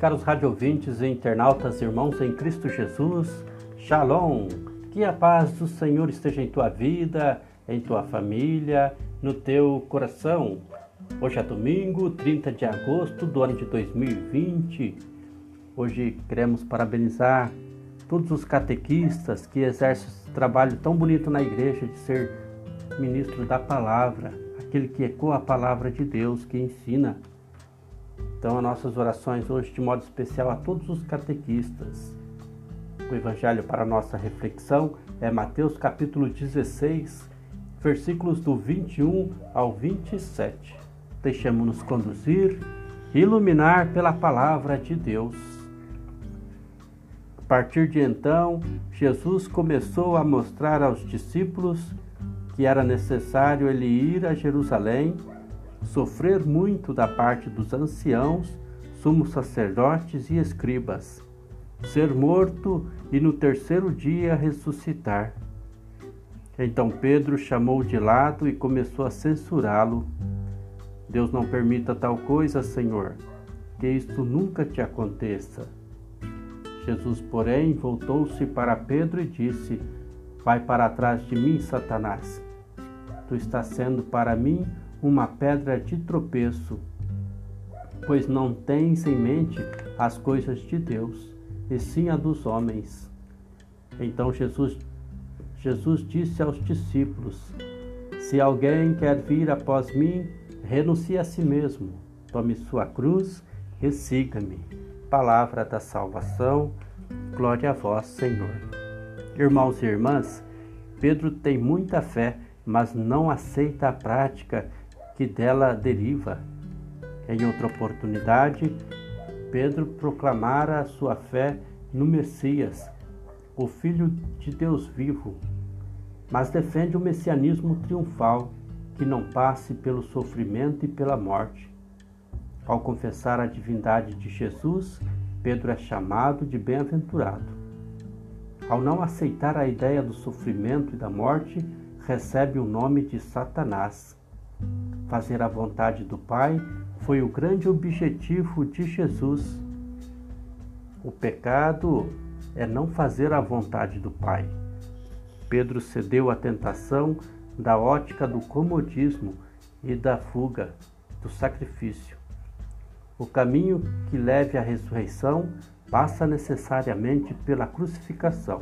Caros radiovintes e internautas, irmãos em Cristo Jesus, Shalom! Que a paz do Senhor esteja em tua vida, em tua família, no teu coração. Hoje é domingo, 30 de agosto do ano de 2020. Hoje queremos parabenizar todos os catequistas que exercem esse trabalho tão bonito na igreja de ser ministro da palavra, aquele que ecoa a palavra de Deus, que ensina. Então, as nossas orações hoje, de modo especial, a todos os catequistas. O evangelho para nossa reflexão é Mateus capítulo 16, versículos do 21 ao 27. Deixemos-nos conduzir, iluminar pela palavra de Deus. A partir de então, Jesus começou a mostrar aos discípulos que era necessário ele ir a Jerusalém, sofrer muito da parte dos anciãos, sumos sacerdotes e escribas, ser morto e no terceiro dia ressuscitar. Então Pedro chamou de lado e começou a censurá-lo. Deus não permita tal coisa, Senhor, que isto nunca te aconteça. Jesus, porém, voltou-se para Pedro e disse: Vai para trás de mim, Satanás. Tu estás sendo para mim uma pedra de tropeço, pois não tens em mente as coisas de Deus, e sim a dos homens. Então Jesus Jesus disse aos discípulos: Se alguém quer vir após mim, renuncie a si mesmo, tome sua cruz e siga-me. Palavra da salvação, glória a vós, Senhor. Irmãos e irmãs, Pedro tem muita fé, mas não aceita a prática que dela deriva. Em outra oportunidade, Pedro proclamara sua fé no Messias, o Filho de Deus vivo, mas defende o messianismo triunfal que não passe pelo sofrimento e pela morte. Ao confessar a divindade de Jesus, Pedro é chamado de bem-aventurado. Ao não aceitar a ideia do sofrimento e da morte, recebe o nome de Satanás. Fazer a vontade do Pai foi o grande objetivo de Jesus. O pecado é não fazer a vontade do Pai. Pedro cedeu à tentação da ótica do comodismo e da fuga, do sacrifício. O caminho que leve à ressurreição passa necessariamente pela crucificação.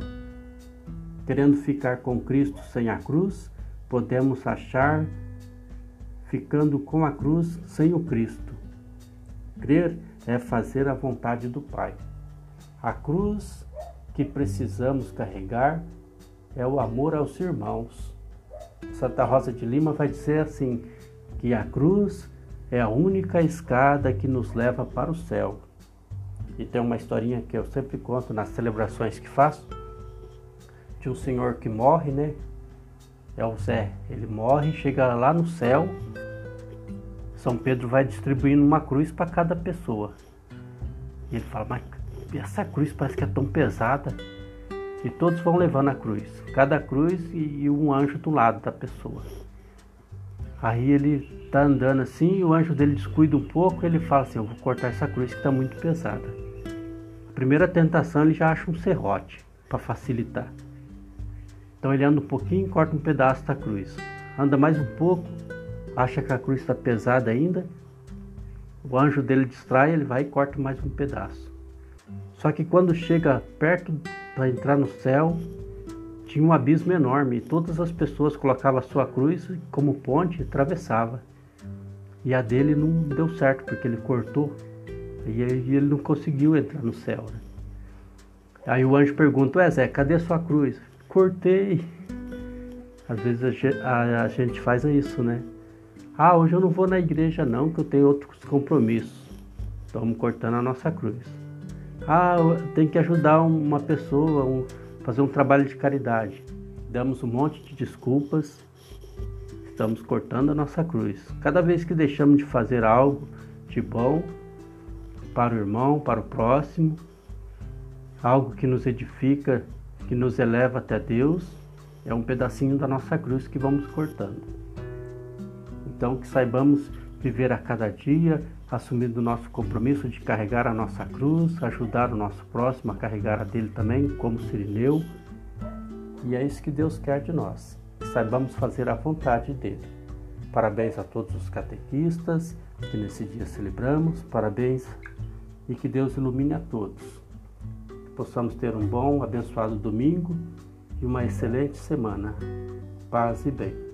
Querendo ficar com Cristo sem a cruz, podemos achar ficando com a cruz sem o Cristo. Crer é fazer a vontade do Pai. A cruz que precisamos carregar é o amor aos irmãos. Santa Rosa de Lima vai dizer assim: que a cruz é a única escada que nos leva para o céu. E tem uma historinha que eu sempre conto nas celebrações que faço, de um senhor que morre, né? É o Zé. Ele morre, chega lá no céu. São Pedro vai distribuindo uma cruz para cada pessoa. E ele fala, mas essa cruz parece que é tão pesada. E todos vão levando a cruz, cada cruz e, e um anjo do lado da pessoa. Aí ele está andando assim, e o anjo dele descuida um pouco, ele fala assim: Eu vou cortar essa cruz que está muito pesada. A primeira tentação ele já acha um serrote para facilitar. Então ele anda um pouquinho e corta um pedaço da cruz. Anda mais um pouco, acha que a cruz está pesada ainda. O anjo dele distrai, ele vai e corta mais um pedaço. Só que quando chega perto para entrar no céu, tinha um abismo enorme e todas as pessoas colocavam a sua cruz como ponte e atravessava. E a dele não deu certo porque ele cortou e ele não conseguiu entrar no céu. Né? Aí o anjo pergunta: Ué, Zé, cadê a sua cruz? Cortei. Às vezes a gente, a, a gente faz isso, né? Ah, hoje eu não vou na igreja não, que eu tenho outros compromissos. Estamos cortando a nossa cruz. Ah, tem que ajudar uma pessoa, um, fazer um trabalho de caridade. Damos um monte de desculpas, estamos cortando a nossa cruz. Cada vez que deixamos de fazer algo de bom para o irmão, para o próximo, algo que nos edifica, que nos eleva até Deus, é um pedacinho da nossa cruz que vamos cortando. Então, que saibamos viver a cada dia assumindo o nosso compromisso de carregar a nossa cruz, ajudar o nosso próximo a carregar a dele também, como Sirineu. E é isso que Deus quer de nós, que saibamos fazer a vontade dele. Parabéns a todos os catequistas que nesse dia celebramos, parabéns e que Deus ilumine a todos. Que possamos ter um bom, abençoado domingo e uma excelente semana. Paz e bem.